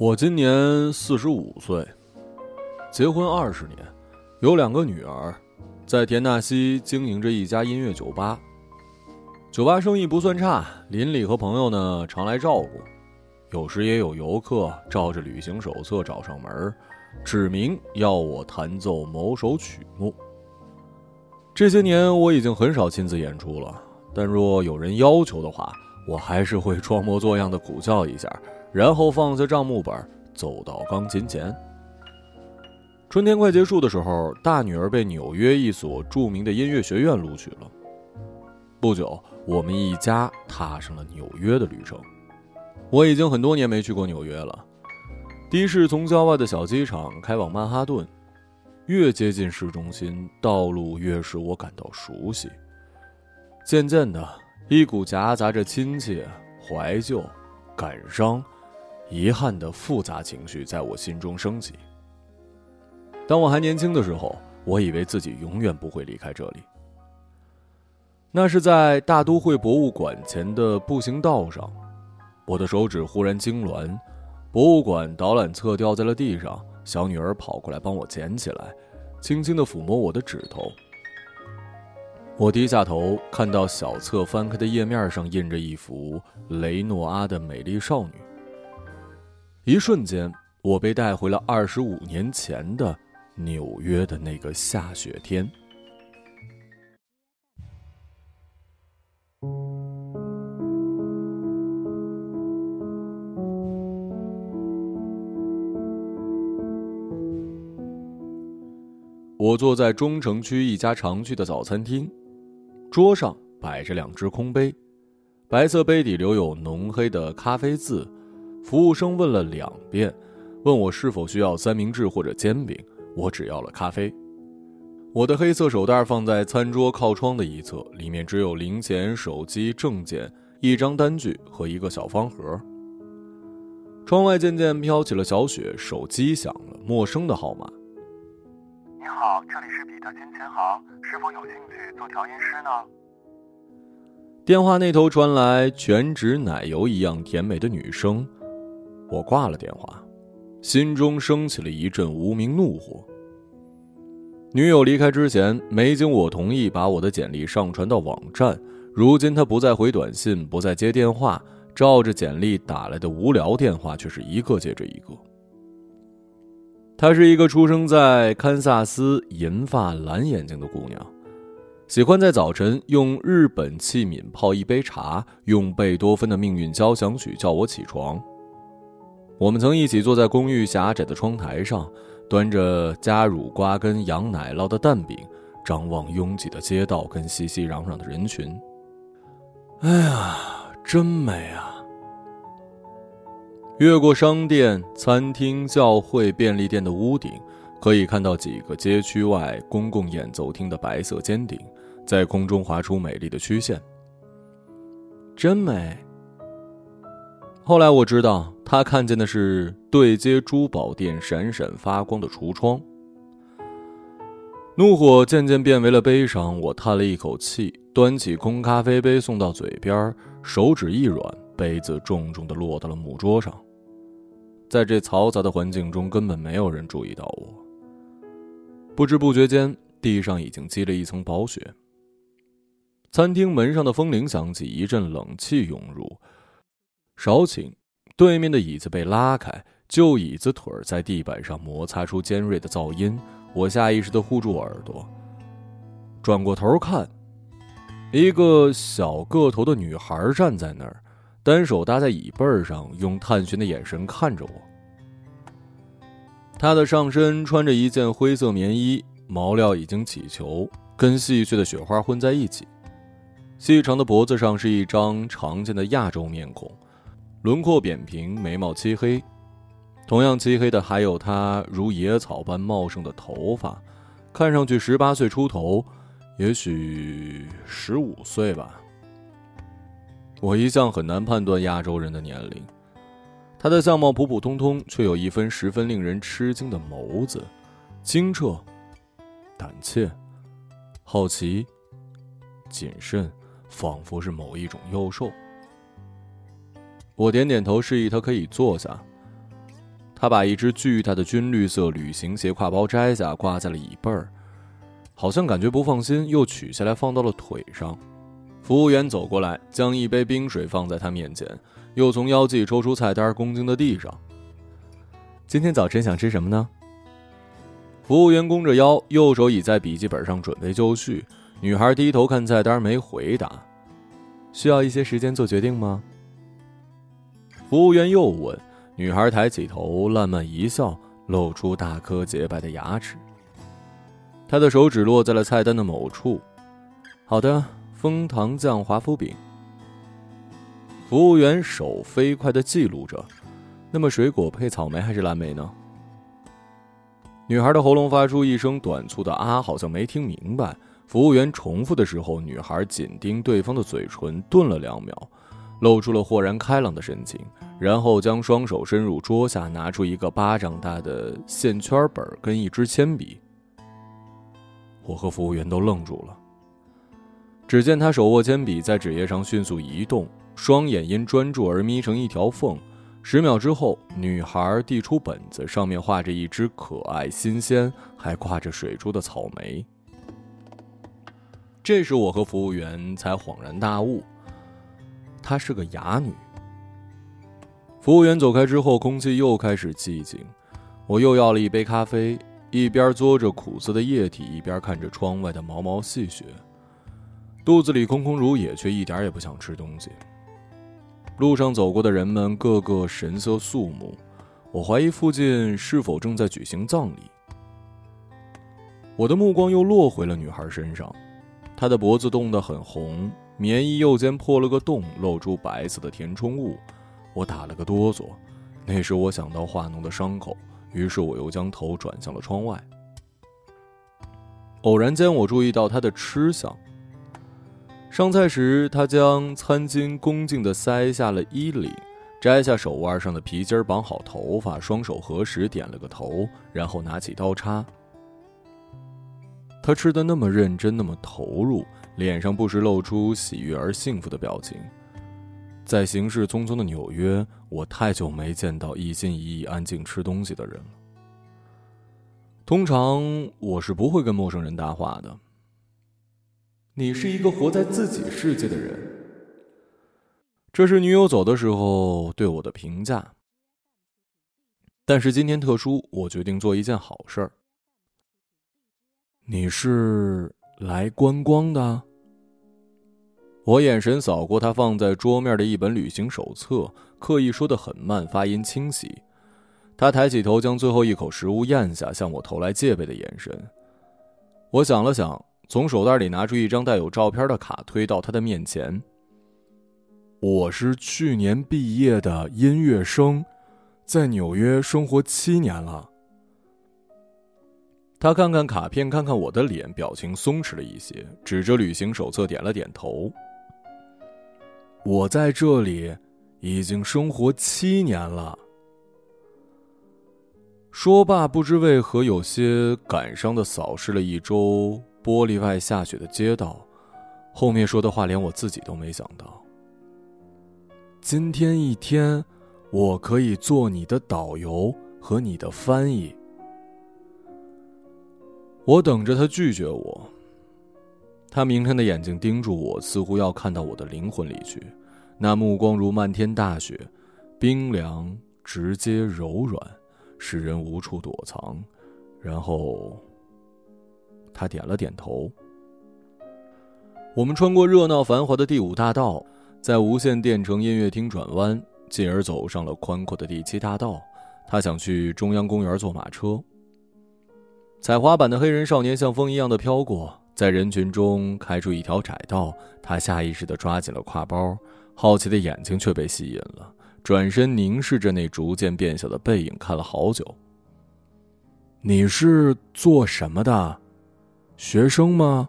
我今年四十五岁，结婚二十年，有两个女儿，在田纳西经营着一家音乐酒吧。酒吧生意不算差，邻里和朋友呢常来照顾，有时也有游客照着旅行手册找上门，指明要我弹奏某首曲目。这些年我已经很少亲自演出了，但若有人要求的话，我还是会装模作样的苦笑一下。然后放下账目本，走到钢琴前。春天快结束的时候，大女儿被纽约一所著名的音乐学院录取了。不久，我们一家踏上了纽约的旅程。我已经很多年没去过纽约了。的士从郊外的小机场开往曼哈顿，越接近市中心，道路越使我感到熟悉。渐渐的，一股夹杂着亲切、怀旧、感伤。遗憾的复杂情绪在我心中升起。当我还年轻的时候，我以为自己永远不会离开这里。那是在大都会博物馆前的步行道上，我的手指忽然痉挛，博物馆导览册掉在了地上，小女儿跑过来帮我捡起来，轻轻的抚摸我的指头。我低下头，看到小册翻开的页面上印着一幅雷诺阿的美丽少女。一瞬间，我被带回了二十五年前的纽约的那个下雪天。我坐在中城区一家常去的早餐厅，桌上摆着两只空杯，白色杯底留有浓黑的咖啡渍。服务生问了两遍，问我是否需要三明治或者煎饼，我只要了咖啡。我的黑色手袋放在餐桌靠窗的一侧，里面只有零钱、手机、证件、一张单据和一个小方盒。窗外渐渐飘起了小雪，手机响了，陌生的号码。你好，这里是彼得金钱行，是否有兴趣做调音师呢？电话那头传来全脂奶油一样甜美的女声。我挂了电话，心中升起了一阵无名怒火。女友离开之前没经我同意把我的简历上传到网站，如今她不再回短信，不再接电话，照着简历打来的无聊电话却是一个接着一个。她是一个出生在堪萨斯、银发、蓝眼睛的姑娘，喜欢在早晨用日本器皿泡一杯茶，用贝多芬的命运交响曲叫我起床。我们曾一起坐在公寓狭窄的窗台上，端着加乳瓜跟羊奶酪的蛋饼，张望拥挤的街道跟熙熙攘攘的人群。哎呀，真美啊！越过商店、餐厅、教会、便利店的屋顶，可以看到几个街区外公共演奏厅的白色尖顶，在空中划出美丽的曲线。真美。后来我知道，他看见的是对接珠宝店闪闪发光的橱窗。怒火渐渐变为了悲伤，我叹了一口气，端起空咖啡杯送到嘴边，手指一软，杯子重重的落到了木桌上。在这嘈杂的环境中，根本没有人注意到我。不知不觉间，地上已经积了一层薄雪。餐厅门上的风铃响起，一阵冷气涌入。少顷，对面的椅子被拉开，旧椅子腿在地板上摩擦出尖锐的噪音。我下意识地护住耳朵，转过头看，一个小个头的女孩站在那儿，单手搭在椅背上，用探寻的眼神看着我。她的上身穿着一件灰色棉衣，毛料已经起球，跟细碎的雪花混在一起。细长的脖子上是一张常见的亚洲面孔。轮廓扁平，眉毛漆黑，同样漆黑的还有她如野草般茂盛的头发，看上去十八岁出头，也许十五岁吧。我一向很难判断亚洲人的年龄。她的相貌普普通通，却有一分十分令人吃惊的眸子，清澈、胆怯、好奇、谨慎，仿佛是某一种幼兽。我点点头，示意他可以坐下。他把一只巨大的军绿色旅行鞋挎包摘下，挂在了椅背儿，好像感觉不放心，又取下来放到了腿上。服务员走过来，将一杯冰水放在他面前，又从腰际抽出菜单，恭敬的递上。今天早晨想吃什么呢？服务员弓着腰，右手倚在笔记本上准备就绪。女孩低头看菜单，没回答。需要一些时间做决定吗？服务员又问。女孩抬起头，烂漫一笑，露出大颗洁白的牙齿。她的手指落在了菜单的某处。好的，枫糖酱华夫饼。服务员手飞快的记录着。那么水果配草莓还是蓝莓呢？女孩的喉咙发出一声短促的啊，好像没听明白。服务员重复的时候，女孩紧盯对方的嘴唇，顿了两秒。露出了豁然开朗的神情，然后将双手伸入桌下，拿出一个巴掌大的线圈本跟一支铅笔。我和服务员都愣住了。只见他手握铅笔，在纸页上迅速移动，双眼因专注而眯成一条缝。十秒之后，女孩递出本子，上面画着一只可爱、新鲜，还挂着水珠的草莓。这时，我和服务员才恍然大悟。她是个哑女。服务员走开之后，空气又开始寂静。我又要了一杯咖啡，一边嘬着苦涩的液体，一边看着窗外的毛毛细雪。肚子里空空如也，却一点也不想吃东西。路上走过的人们个个神色肃穆，我怀疑附近是否正在举行葬礼。我的目光又落回了女孩身上，她的脖子冻得很红。棉衣右肩破了个洞，露出白色的填充物，我打了个哆嗦。那时我想到化脓的伤口，于是我又将头转向了窗外。偶然间，我注意到他的吃相。上菜时，他将餐巾恭敬地塞下了衣领，摘下手腕上的皮筋绑好头发，双手合十点了个头，然后拿起刀叉。他吃的那么认真，那么投入。脸上不时露出喜悦而幸福的表情。在行事匆匆的纽约，我太久没见到一心一意安静吃东西的人了。通常我是不会跟陌生人搭话的。你是一个活在自己世界的人。这是女友走的时候对我的评价。但是今天特殊，我决定做一件好事儿。你是？来观光的。我眼神扫过他放在桌面的一本旅行手册，刻意说的很慢，发音清晰。他抬起头，将最后一口食物咽下，向我投来戒备的眼神。我想了想，从手袋里拿出一张带有照片的卡，推到他的面前。我是去年毕业的音乐生，在纽约生活七年了。他看看卡片，看看我的脸，表情松弛了一些，指着旅行手册点了点头。我在这里已经生活七年了。说罢，不知为何有些感伤的扫视了一周玻璃外下雪的街道，后面说的话连我自己都没想到。今天一天，我可以做你的导游和你的翻译。我等着他拒绝我。他明亮的眼睛盯住我，似乎要看到我的灵魂里去。那目光如漫天大雪，冰凉、直接、柔软，使人无处躲藏。然后，他点了点头。我们穿过热闹繁华的第五大道，在无线电城音乐厅转弯，进而走上了宽阔的第七大道。他想去中央公园坐马车。踩滑板的黑人少年像风一样的飘过，在人群中开出一条窄道。他下意识地抓紧了挎包，好奇的眼睛却被吸引了，转身凝视着那逐渐变小的背影，看了好久。你是做什么的？学生吗？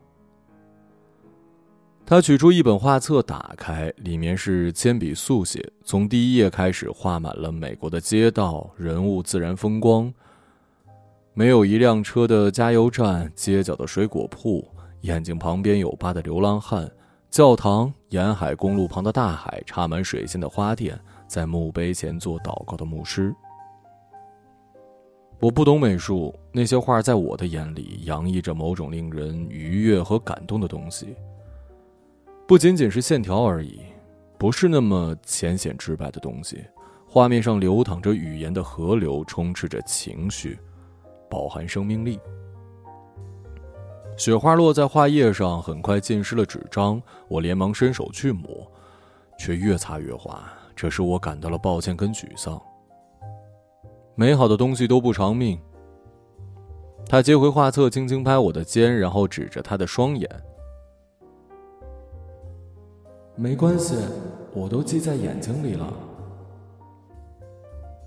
他取出一本画册，打开，里面是铅笔速写，从第一页开始画满了美国的街道、人物、自然风光。没有一辆车的加油站，街角的水果铺，眼睛旁边有疤的流浪汉，教堂，沿海公路旁的大海，插满水仙的花店，在墓碑前做祷告的牧师。我不懂美术，那些画在我的眼里洋溢着某种令人愉悦和感动的东西。不仅仅是线条而已，不是那么浅显直白的东西。画面上流淌着语言的河流，充斥着情绪，饱含生命力。雪花落在画页上，很快浸湿了纸张。我连忙伸手去抹，却越擦越滑，这使我感到了抱歉跟沮丧。美好的东西都不长命。他接回画册，轻轻拍我的肩，然后指着他的双眼：“没关系，我都记在眼睛里了。”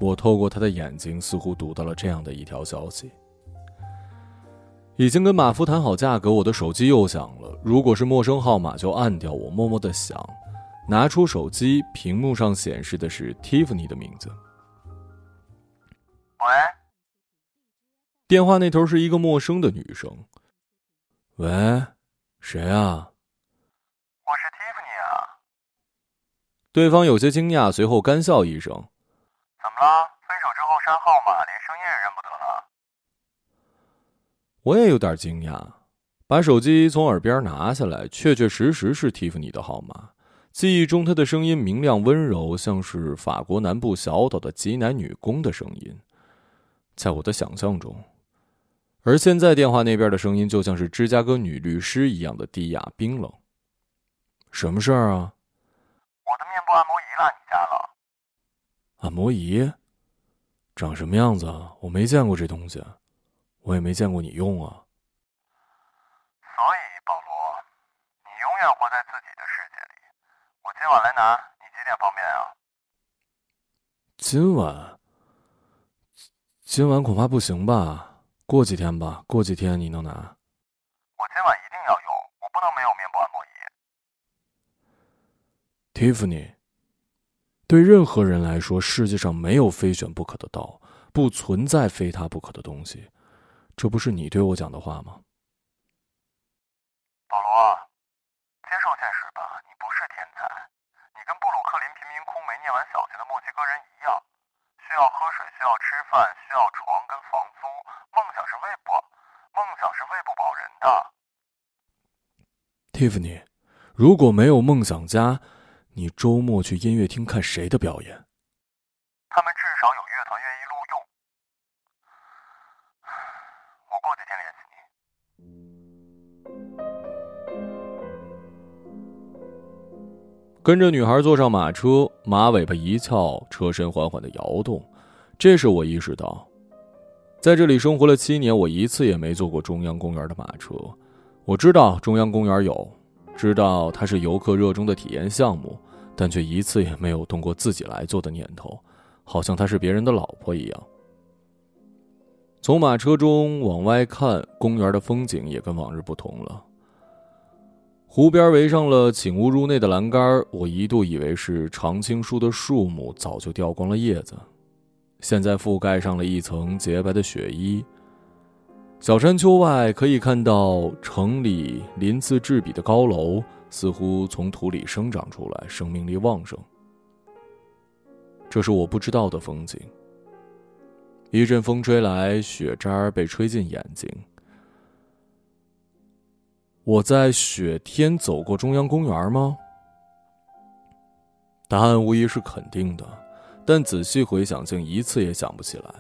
我透过他的眼睛，似乎读到了这样的一条消息：“已经跟马夫谈好价格，我的手机又响了。如果是陌生号码，就按掉。我默默的想，拿出手机，屏幕上显示的是 Tiffany 的名字。”喂，电话那头是一个陌生的女生。喂，谁啊？我是 Tiffany 啊。对方有些惊讶，随后干笑一声：“怎么了？分手之后删号码，连声音也认不得了？”我也有点惊讶，把手机从耳边拿下来，确确实实是蒂芙尼的号码。记忆中，她的声音明亮温柔，像是法国南部小岛的挤奶女工的声音。在我的想象中，而现在电话那边的声音就像是芝加哥女律师一样的低哑冰冷。什么事儿啊？我的面部按摩仪落你家了。按摩仪？长什么样子啊？我没见过这东西，我也没见过你用啊。所以，保罗，你永远活在自己的世界里。我今晚来拿，你几点方便啊？今晚？今晚恐怕不行吧，过几天吧，过几天你能拿。我今晚一定要用，我不能没有面部按摩仪。Tiffany，对任何人来说，世界上没有非选不可的道，不存在非他不可的东西，这不是你对我讲的话吗？保罗，接受现实吧，你不是天才，你跟布鲁克林贫民窟没念完小学的墨西哥人一样。需要喝水，需要吃饭，需要床跟房租。梦想是喂不，梦想是喂不饱人的。Tiffany，如果没有梦想家，你周末去音乐厅看谁的表演？他们至少有乐团愿意录用。我过几天联系你。跟着女孩坐上马车，马尾巴一翘，车身缓缓的摇动。这时我意识到，在这里生活了七年，我一次也没坐过中央公园的马车。我知道中央公园有，知道它是游客热衷的体验项目，但却一次也没有动过自己来做的念头，好像她是别人的老婆一样。从马车中往外看，公园的风景也跟往日不同了。湖边围上了请勿入内的栏杆，我一度以为是常青树的树木早就掉光了叶子。现在覆盖上了一层洁白的雪衣。小山丘外可以看到城里鳞次栉比的高楼，似乎从土里生长出来，生命力旺盛。这是我不知道的风景。一阵风吹来，雪渣被吹进眼睛。我在雪天走过中央公园吗？答案无疑是肯定的。但仔细回想，竟一次也想不起来。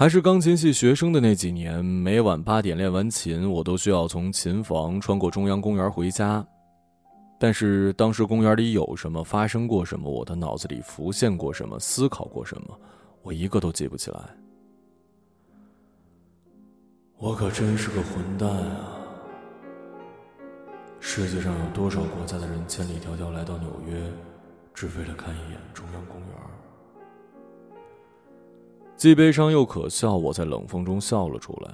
还是钢琴系学生的那几年，每晚八点练完琴，我都需要从琴房穿过中央公园回家。但是当时公园里有什么，发生过什么，我的脑子里浮现过什么，思考过什么，我一个都记不起来。我可真是个混蛋啊！世界上有多少国家的人千里迢迢来到纽约？只为了看一眼中央公园，既悲伤又可笑。我在冷风中笑了出来。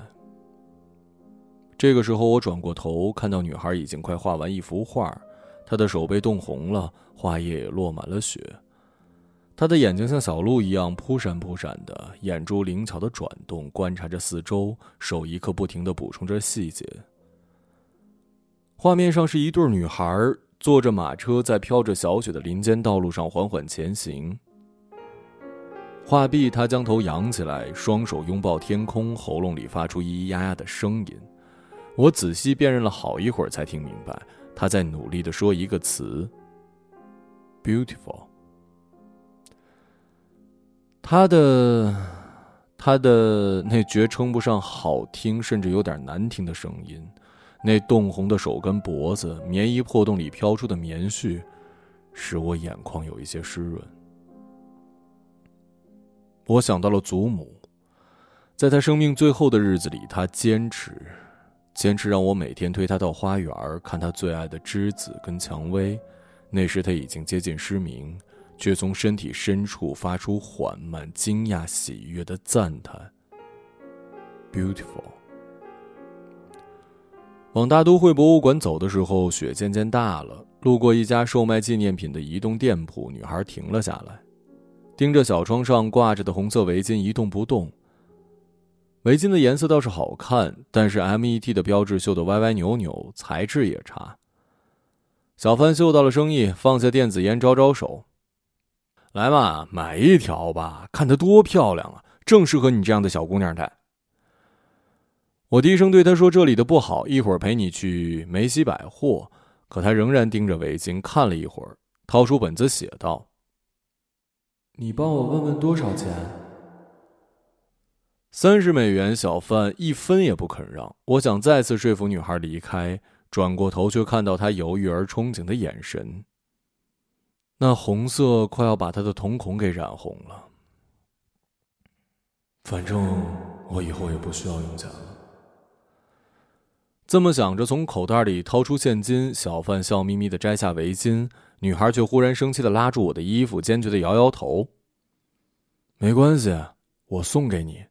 这个时候，我转过头，看到女孩已经快画完一幅画，她的手被冻红了，画页也落满了雪。她的眼睛像小鹿一样扑闪扑闪的，眼珠灵巧的转动，观察着四周，手一刻不停的补充着细节。画面上是一对女孩。坐着马车在飘着小雪的林间道路上缓缓前行。话毕，他将头仰起来，双手拥抱天空，喉咙里发出咿咿呀呀的声音。我仔细辨认了好一会儿，才听明白他在努力的说一个词：“beautiful。”他的，他的那绝称不上好听，甚至有点难听的声音，那冻红的手跟脖子，棉衣破洞里飘出的棉絮，使我眼眶有一些湿润。我想到了祖母，在他生命最后的日子里，他坚持，坚持让我每天推他到花园看他最爱的栀子跟蔷薇。那时他已经接近失明，却从身体深处发出缓慢、惊讶、喜悦的赞叹。Beautiful。往大都会博物馆走的时候，雪渐渐大了。路过一家售卖纪念品的移动店铺，女孩停了下来。盯着小窗上挂着的红色围巾一动不动。围巾的颜色倒是好看，但是 MET 的标志绣得歪歪扭扭，材质也差。小贩嗅到了生意，放下电子烟，招招手：“来嘛，买一条吧，看它多漂亮啊，正适合你这样的小姑娘戴。”我低声对他说：“这里的不好，一会儿陪你去梅西百货。”可他仍然盯着围巾看了一会儿，掏出本子写道。你帮我问问多少钱？三十美元。小贩一分也不肯让。我想再次说服女孩离开，转过头却看到她犹豫而憧憬的眼神。那红色快要把她的瞳孔给染红了。反正我以后也不需要用钱了。这么想着，从口袋里掏出现金，小贩笑眯眯的摘下围巾。女孩却忽然生气的拉住我的衣服，坚决的摇摇头。没关系，我送给你。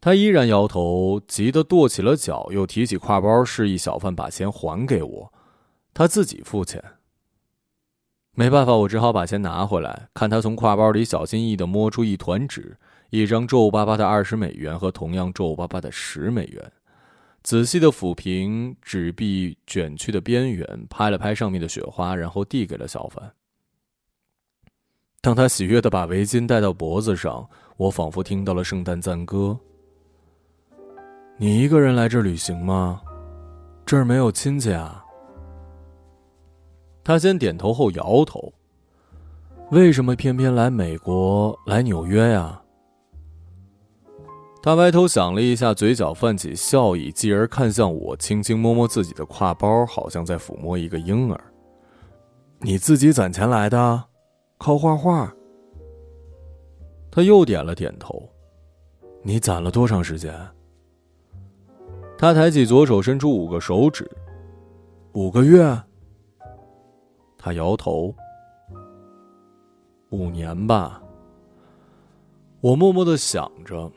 她依然摇头，急得跺起了脚，又提起挎包，示意小贩把钱还给我，他自己付钱。没办法，我只好把钱拿回来，看他从挎包里小心翼翼的摸出一团纸，一张皱巴巴的二十美元和同样皱巴巴的十美元。仔细的抚平纸币卷曲的边缘，拍了拍上面的雪花，然后递给了小凡。当他喜悦的把围巾戴到脖子上，我仿佛听到了圣诞赞歌。你一个人来这旅行吗？这儿没有亲戚啊？他先点头后摇头。为什么偏偏来美国，来纽约呀？他歪头想了一下，嘴角泛起笑意，继而看向我，轻轻摸摸自己的挎包，好像在抚摸一个婴儿。你自己攒钱来的，靠画画。他又点了点头。你攒了多长时间？他抬起左手，伸出五个手指。五个月。他摇头。五年吧。我默默的想着。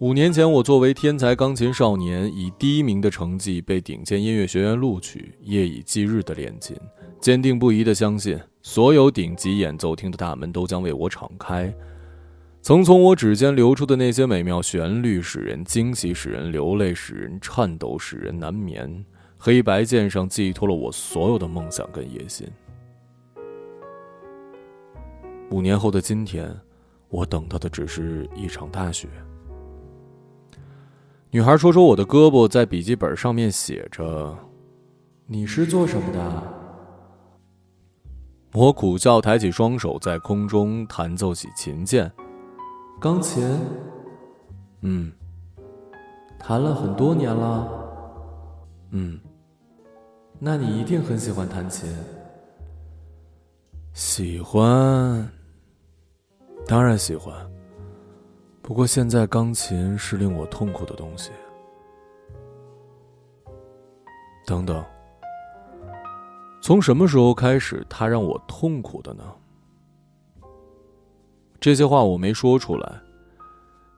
五年前，我作为天才钢琴少年，以第一名的成绩被顶尖音乐学院录取，夜以继日的练琴，坚定不移的相信所有顶级演奏厅的大门都将为我敞开。曾从我指尖流出的那些美妙旋律，使人惊喜，使人流泪，使人颤抖，使人难眠。黑白键上寄托了我所有的梦想跟野心。五年后的今天，我等到的只是一场大雪。女孩戳戳我的胳膊，在笔记本上面写着：“你是做什么的？”我苦笑，抬起双手，在空中弹奏起琴键。钢琴。嗯。弹了很多年了。嗯。那你一定很喜欢弹琴。喜欢。当然喜欢。不过现在钢琴是令我痛苦的东西。等等，从什么时候开始，它让我痛苦的呢？这些话我没说出来。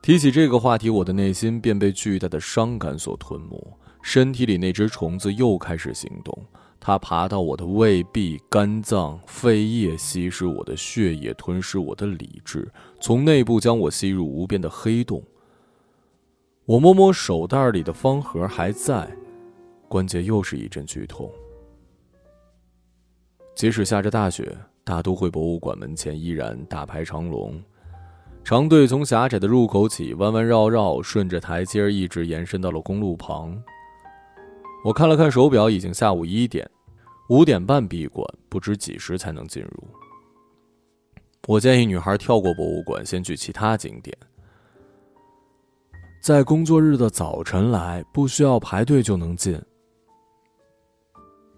提起这个话题，我的内心便被巨大的伤感所吞没，身体里那只虫子又开始行动。它爬到我的胃壁、肝脏、肺叶，吸食我的血液，吞噬我的理智，从内部将我吸入无边的黑洞。我摸摸手袋里的方盒，还在，关节又是一阵剧痛。即使下着大雪，大都会博物馆门前依然大排长龙，长队从狭窄的入口起弯弯绕绕，顺着台阶一直延伸到了公路旁。我看了看手表，已经下午一点，五点半闭馆，不知几时才能进入。我建议女孩跳过博物馆，先去其他景点。在工作日的早晨来，不需要排队就能进。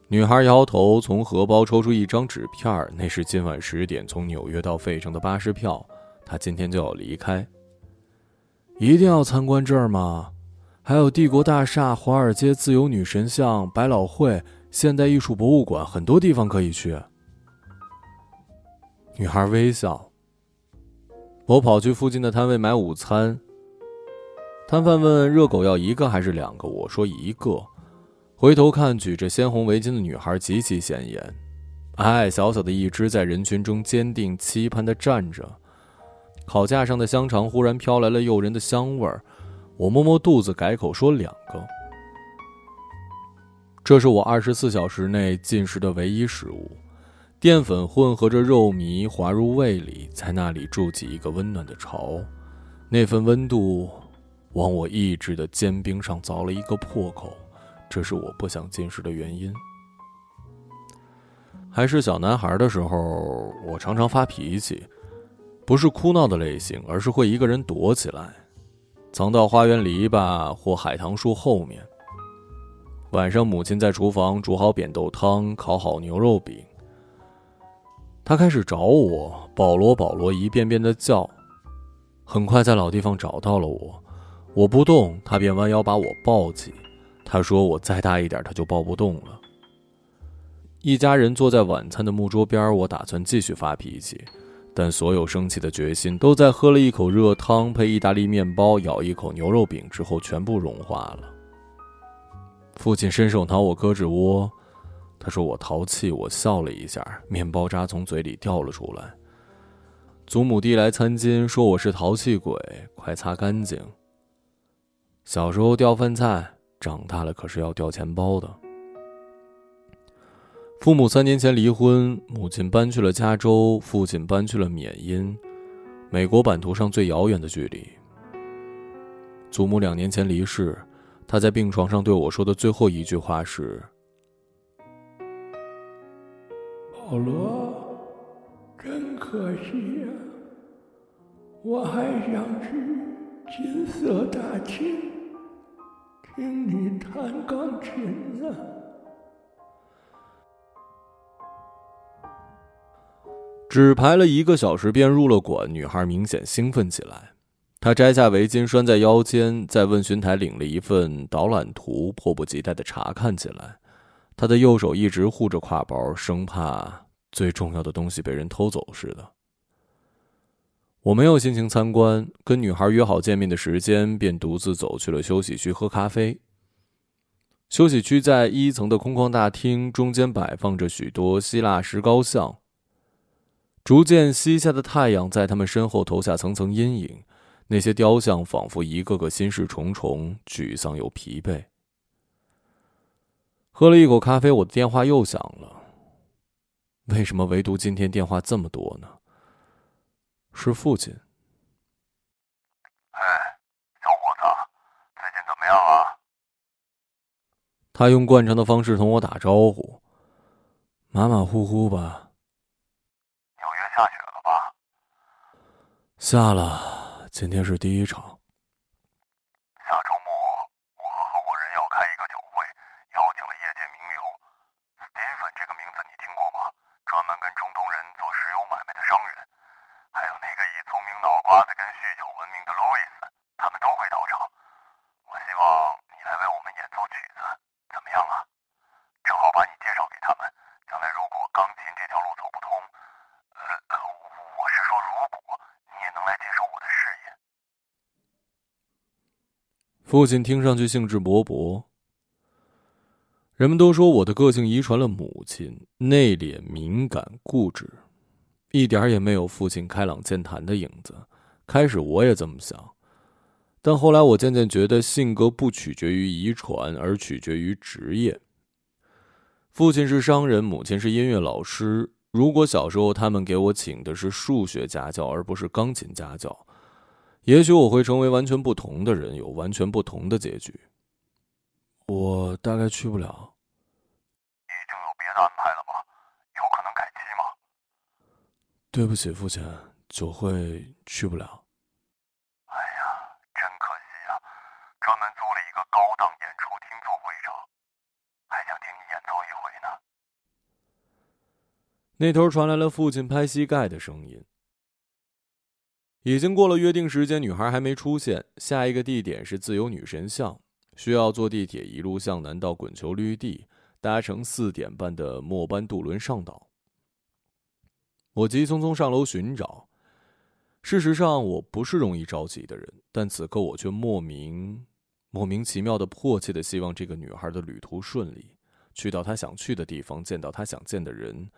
女孩摇头，从荷包抽出一张纸片那是今晚十点从纽约到费城的巴士票。她今天就要离开。一定要参观这儿吗？还有帝国大厦、华尔街自由女神像、百老汇、现代艺术博物馆，很多地方可以去。女孩微笑。我跑去附近的摊位买午餐。摊贩问：“热狗要一个还是两个？”我说：“一个。”回头看，举着鲜红围巾的女孩极其显眼，矮矮小小的一只，在人群中坚定期盼地站着。烤架上的香肠忽然飘来了诱人的香味儿，我摸摸肚子，改口说：“两个。”这是我二十四小时内进食的唯一食物。淀粉混合着肉糜滑入胃里，在那里筑起一个温暖的巢，那份温度往我意志的坚冰上凿了一个破口，这是我不想进食的原因。还是小男孩的时候，我常常发脾气，不是哭闹的类型，而是会一个人躲起来，藏到花园篱笆或海棠树后面。晚上，母亲在厨房煮好扁豆汤，烤好牛肉饼。他开始找我，保罗，保罗，一遍遍的叫。很快在老地方找到了我，我不动，他便弯腰把我抱起。他说我再大一点，他就抱不动了。一家人坐在晚餐的木桌边，我打算继续发脾气，但所有生气的决心都在喝了一口热汤配意大利面包，咬一口牛肉饼之后全部融化了。父亲伸手挠我胳肢窝。他说我淘气，我笑了一下，面包渣从嘴里掉了出来。祖母递来餐巾，说我是淘气鬼，快擦干净。小时候掉饭菜，长大了可是要掉钱包的。父母三年前离婚，母亲搬去了加州，父亲搬去了缅因，美国版图上最遥远的距离。祖母两年前离世，她在病床上对我说的最后一句话是。保罗，真可惜呀！我还想去金色大厅听你弹钢琴呢。只排了一个小时便入了馆，女孩明显兴奋起来。她摘下围巾拴在腰间，在问询台领了一份导览图，迫不及待的查看起来。她的右手一直护着挎包，生怕。最重要的东西被人偷走似的。我没有心情参观，跟女孩约好见面的时间，便独自走去了休息区喝咖啡。休息区在一层的空旷大厅，中间摆放着许多希腊石膏像。逐渐西下的太阳在他们身后投下层层阴影，那些雕像仿佛一个个心事重重、沮丧又疲惫。喝了一口咖啡，我的电话又响了。为什么唯独今天电话这么多呢？是父亲。哎，小伙子，最近怎么样啊？他用惯常的方式同我打招呼，马马虎虎吧。纽约下雪了吧？下了，今天是第一场。下周末，我和合伙人要开一个酒会，邀请了业界名流。Steven 这个名字你听过吗？专门跟中东人做石油买卖的商人，还有那个以聪明脑瓜子跟酗酒闻名的路易斯，他们都会到场。我希望你来为我们演奏曲子，怎么样啊？正好把你介绍给他们，将来如果钢琴这条路走不通，呃，我是说如果你也能来接手我的事业。父亲听上去兴致勃勃。人们都说我的个性遗传了母亲，内敛、敏感、固执，一点也没有父亲开朗健谈的影子。开始我也这么想，但后来我渐渐觉得，性格不取决于遗传，而取决于职业。父亲是商人，母亲是音乐老师，如果小时候他们给我请的是数学家教而不是钢琴家教，也许我会成为完全不同的人，有完全不同的结局。我大概去不了。已经有别的安排了吗？有可能改期吗？对不起，父亲，酒会去不了。哎呀，真可惜啊！专门租了一个高档演出厅做会场，还想听你演奏一回呢。那头传来了父亲拍膝盖的声音。已经过了约定时间，女孩还没出现。下一个地点是自由女神像，需要坐地铁一路向南到滚球绿地，搭乘四点半的末班渡轮上岛。我急匆匆上楼寻找。事实上，我不是容易着急的人，但此刻我却莫名、莫名其妙的迫切的希望这个女孩的旅途顺利，去到她想去的地方，见到她想见的人。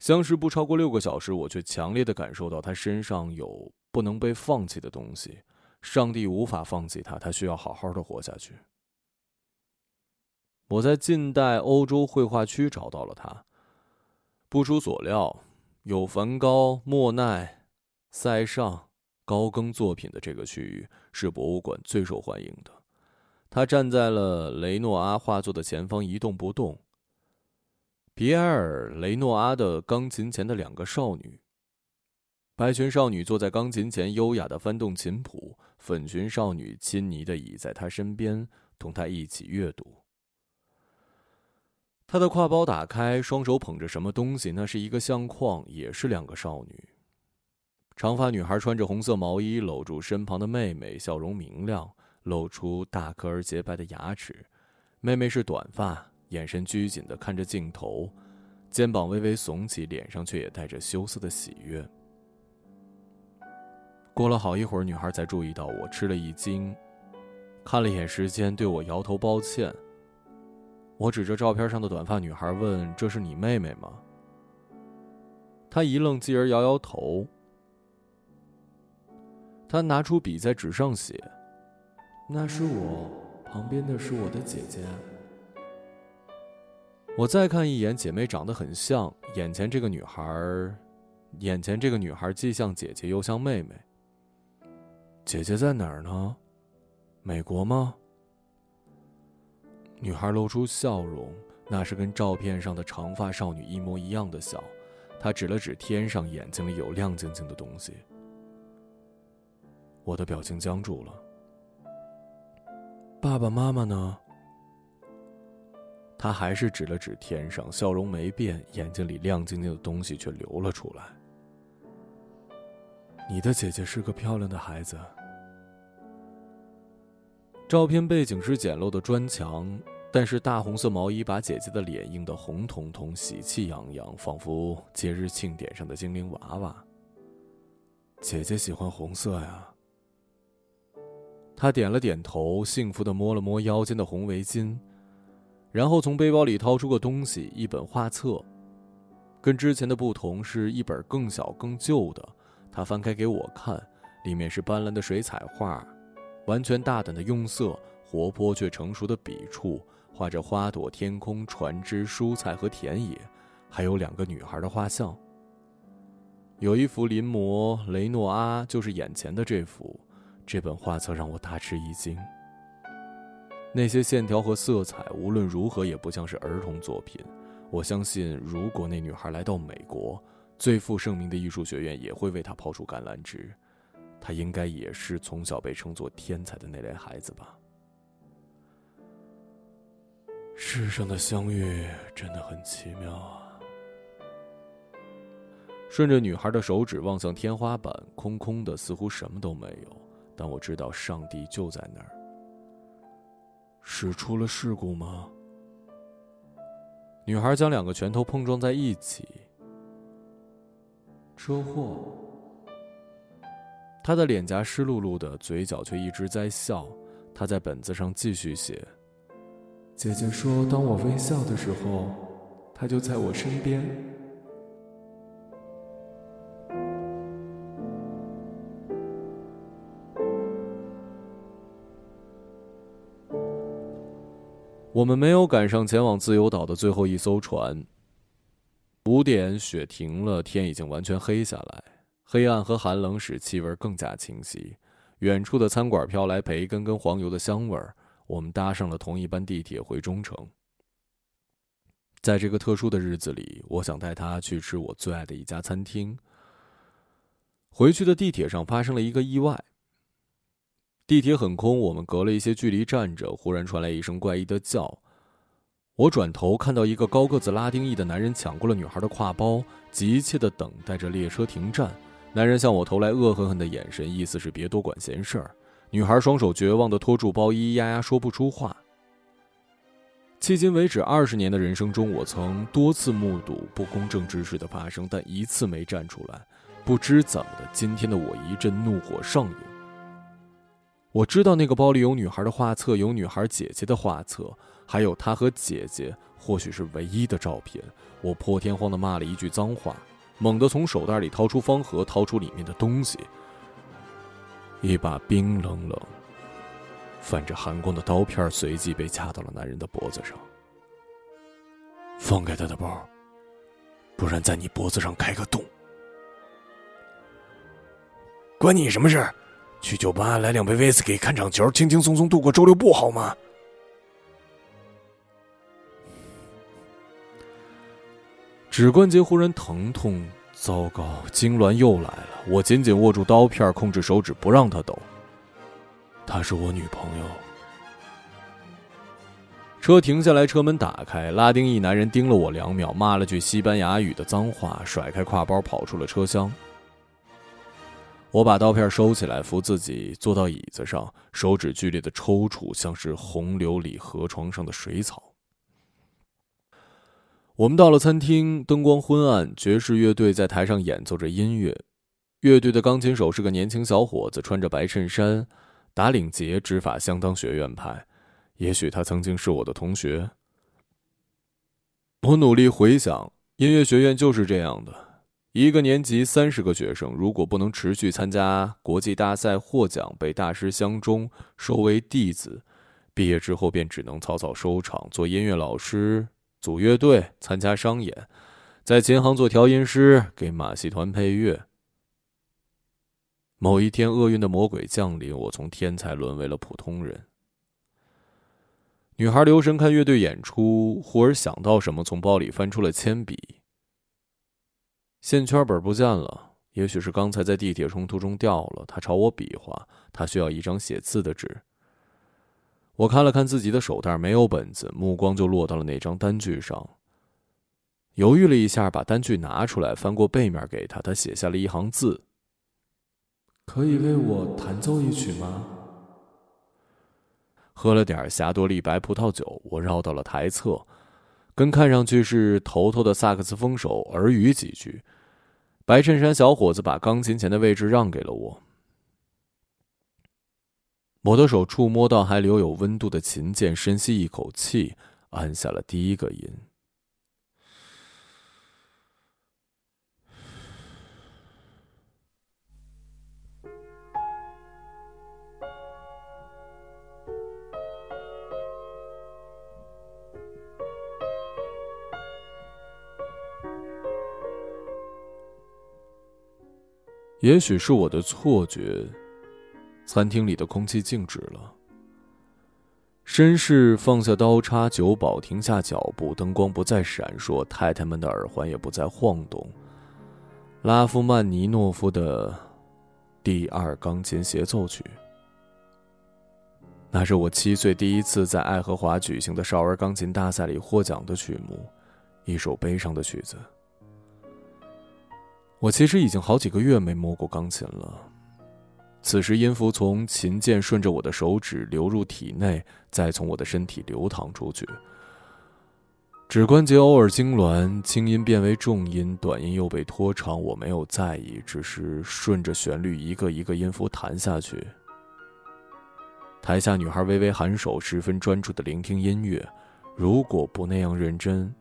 相识不超过六个小时，我却强烈的感受到他身上有不能被放弃的东西。上帝无法放弃他，他需要好好的活下去。我在近代欧洲绘画区找到了他。不出所料，有梵高、莫奈、塞尚、高更作品的这个区域是博物馆最受欢迎的。他站在了雷诺阿画作的前方，一动不动。皮埃尔·雷诺阿的钢琴前的两个少女。白裙少女坐在钢琴前，优雅的翻动琴谱；粉裙少女亲昵的倚在他身边，同他一起阅读。他的挎包打开，双手捧着什么东西，那是一个相框，也是两个少女。长发女孩穿着红色毛衣，搂住身旁的妹妹，笑容明亮，露出大颗而洁白的牙齿。妹妹是短发。眼神拘谨的看着镜头，肩膀微微耸起，脸上却也带着羞涩的喜悦。过了好一会儿，女孩才注意到我，吃了一惊，看了一眼时间，对我摇头抱歉。我指着照片上的短发女孩问：“这是你妹妹吗？”她一愣，继而摇摇头。她拿出笔在纸上写：“那是我，旁边的是我的姐姐。”我再看一眼，姐妹长得很像。眼前这个女孩，眼前这个女孩既像姐姐又像妹妹。姐姐在哪儿呢？美国吗？女孩露出笑容，那是跟照片上的长发少女一模一样的笑。她指了指天上，眼睛里有亮晶晶的东西。我的表情僵住了。爸爸妈妈呢？他还是指了指天上，笑容没变，眼睛里亮晶晶的东西却流了出来。你的姐姐是个漂亮的孩子。照片背景是简陋的砖墙，但是大红色毛衣把姐姐的脸映得红彤彤、喜气洋洋，仿佛节日庆典上的精灵娃娃。姐姐喜欢红色呀。他点了点头，幸福的摸了摸腰间的红围巾。然后从背包里掏出个东西，一本画册，跟之前的不同是一本更小、更旧的。他翻开给我看，里面是斑斓的水彩画，完全大胆的用色，活泼却成熟的笔触，画着花朵、天空、船只、蔬菜和田野，还有两个女孩的画像。有一幅临摹雷诺阿，就是眼前的这幅。这本画册让我大吃一惊。那些线条和色彩，无论如何也不像是儿童作品。我相信，如果那女孩来到美国，最负盛名的艺术学院也会为她抛出橄榄枝。她应该也是从小被称作天才的那类孩子吧。世上的相遇真的很奇妙啊！顺着女孩的手指望向天花板，空空的，似乎什么都没有。但我知道，上帝就在那儿。是出了事故吗？女孩将两个拳头碰撞在一起。车祸。她的脸颊湿漉漉的，嘴角却一直在笑。她在本子上继续写：“姐姐说，当我微笑的时候，他就在我身边。”我们没有赶上前往自由岛的最后一艘船。五点，雪停了，天已经完全黑下来，黑暗和寒冷使气味更加清晰。远处的餐馆飘来培根跟黄油的香味儿。我们搭上了同一班地铁回中城。在这个特殊的日子里，我想带他去吃我最爱的一家餐厅。回去的地铁上发生了一个意外。地铁很空，我们隔了一些距离站着，忽然传来一声怪异的叫。我转头看到一个高个子拉丁裔的男人抢过了女孩的挎包，急切的等待着列车停站。男人向我投来恶狠狠的眼神，意思是别多管闲事儿。女孩双手绝望的托住包，咿咿呀呀说不出话。迄今为止二十年的人生中，我曾多次目睹不公正之事的发生，但一次没站出来。不知怎么的，今天的我一阵怒火上涌。我知道那个包里有女孩的画册，有女孩姐姐的画册，还有她和姐姐或许是唯一的照片。我破天荒的骂了一句脏话，猛地从手袋里掏出方盒，掏出里面的东西。一把冰冷冷、泛着寒光的刀片随即被掐到了男人的脖子上。放开他的包，不然在你脖子上开个洞。关你什么事？去酒吧来两杯威士忌，看场球，轻轻松松度过周六不好吗？指关节忽然疼痛。糟糕，痉挛又来了。我紧紧握住刀片，控制手指不让它抖。她是我女朋友。车停下来，车门打开，拉丁裔男人盯了我两秒，骂了句西班牙语的脏话，甩开挎包跑出了车厢。我把刀片收起来，扶自己坐到椅子上，手指剧烈的抽搐，像是洪流里河床上的水草。我们到了餐厅，灯光昏暗，爵士乐队在台上演奏着音乐。乐队的钢琴手是个年轻小伙子，穿着白衬衫，打领结，指法相当学院派。也许他曾经是我的同学。我努力回想，音乐学院就是这样的：一个年级三十个学生，如果不能持续参加国际大赛获奖，被大师相中，收为弟子，毕业之后便只能草草收场，做音乐老师。组乐队参加商演，在琴行做调音师，给马戏团配乐。某一天，厄运的魔鬼降临，我从天才沦为了普通人。女孩留神看乐队演出，忽而想到什么，从包里翻出了铅笔。线圈本不见了，也许是刚才在地铁冲突中掉了。他朝我比划，他需要一张写字的纸。我看了看自己的手袋，没有本子，目光就落到了那张单据上。犹豫了一下，把单据拿出来，翻过背面给他。他写下了一行字：“可以为我弹奏一曲吗？”喝了点霞多丽白葡萄酒，我绕到了台侧，跟看上去是头头的萨克斯风手耳语几句。白衬衫小伙子把钢琴前的位置让给了我。我的手触摸到还留有温度的琴键，深吸一口气，按下了第一个音。也许是我的错觉。餐厅里的空气静止了。绅士放下刀叉，酒保停下脚步，灯光不再闪烁，太太们的耳环也不再晃动。拉夫曼尼诺夫的第二钢琴协奏曲，那是我七岁第一次在爱荷华举行的少儿钢琴大赛里获奖的曲目，一首悲伤的曲子。我其实已经好几个月没摸过钢琴了。此时，音符从琴键顺着我的手指流入体内，再从我的身体流淌出去。指关节偶尔痉挛，轻音变为重音，短音又被拖长。我没有在意，只是顺着旋律一个一个音符弹下去。台下女孩微微颔首，十分专注的聆听音乐。如果不那样认真，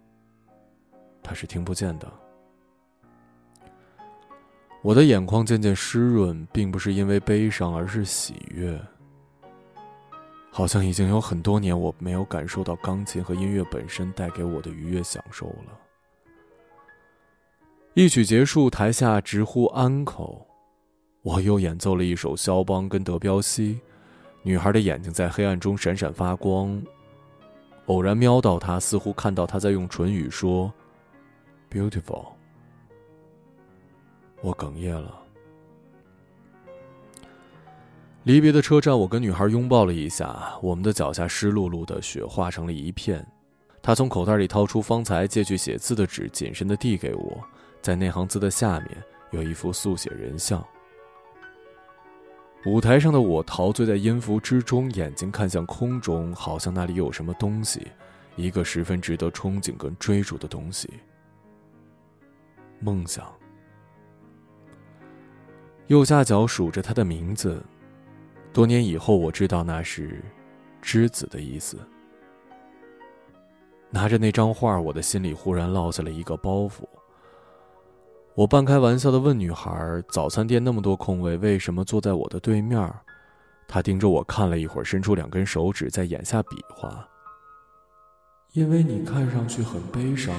她是听不见的。我的眼眶渐渐湿润，并不是因为悲伤，而是喜悦。好像已经有很多年，我没有感受到钢琴和音乐本身带给我的愉悦享受了。一曲结束，台下直呼安口。我又演奏了一首肖邦跟德彪西，女孩的眼睛在黑暗中闪闪发光。偶然瞄到她，似乎看到她在用唇语说 “beautiful”。我哽咽了。离别的车站，我跟女孩拥抱了一下，我们的脚下湿漉漉的，雪化成了一片。她从口袋里掏出方才借去写字的纸，谨慎的递给我，在那行字的下面有一幅速写人像。舞台上的我陶醉在音符之中，眼睛看向空中，好像那里有什么东西，一个十分值得憧憬跟追逐的东西。梦想。右下角数着他的名字，多年以后我知道那是“之子”的意思。拿着那张画，我的心里忽然落下了一个包袱。我半开玩笑的问女孩：“早餐店那么多空位，为什么坐在我的对面？”她盯着我看了一会儿，伸出两根手指在眼下比划。因为你看上去很悲伤。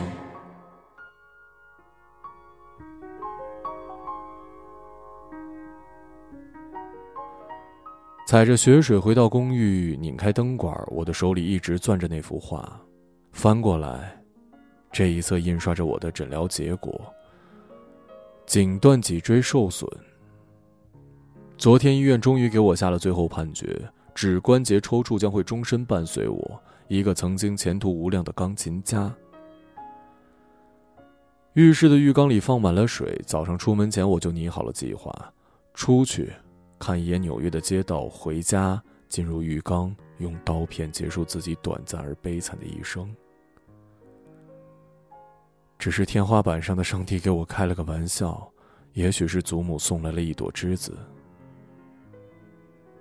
踩着雪水回到公寓，拧开灯管，我的手里一直攥着那幅画，翻过来，这一侧印刷着我的诊疗结果。颈段脊椎受损。昨天医院终于给我下了最后判决：指关节抽搐将会终身伴随我，一个曾经前途无量的钢琴家。浴室的浴缸里放满了水，早上出门前我就拟好了计划：出去看一眼纽约的街道，回家进入浴缸，用刀片结束自己短暂而悲惨的一生。只是天花板上的上帝给我开了个玩笑，也许是祖母送来了一朵栀子。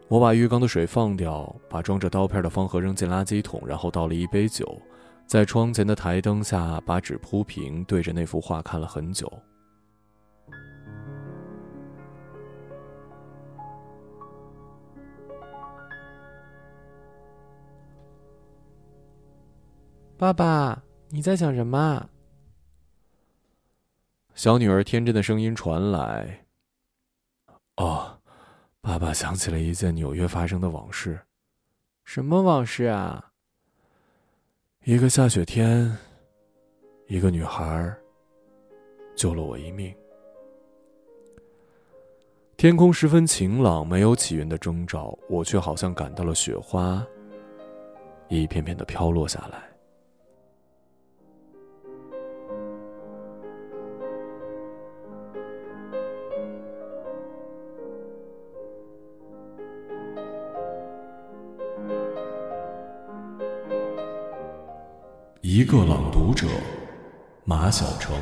我把浴缸的水放掉，把装着刀片的方盒扔进垃圾桶，然后倒了一杯酒，在窗前的台灯下把纸铺平，对着那幅画看了很久。爸爸，你在想什么？小女儿天真的声音传来：“哦，爸爸想起了一件纽约发生的往事。什么往事啊？一个下雪天，一个女孩救了我一命。天空十分晴朗，没有起云的征兆，我却好像感到了雪花一片片的飘落下来。”一个朗读者，马晓成。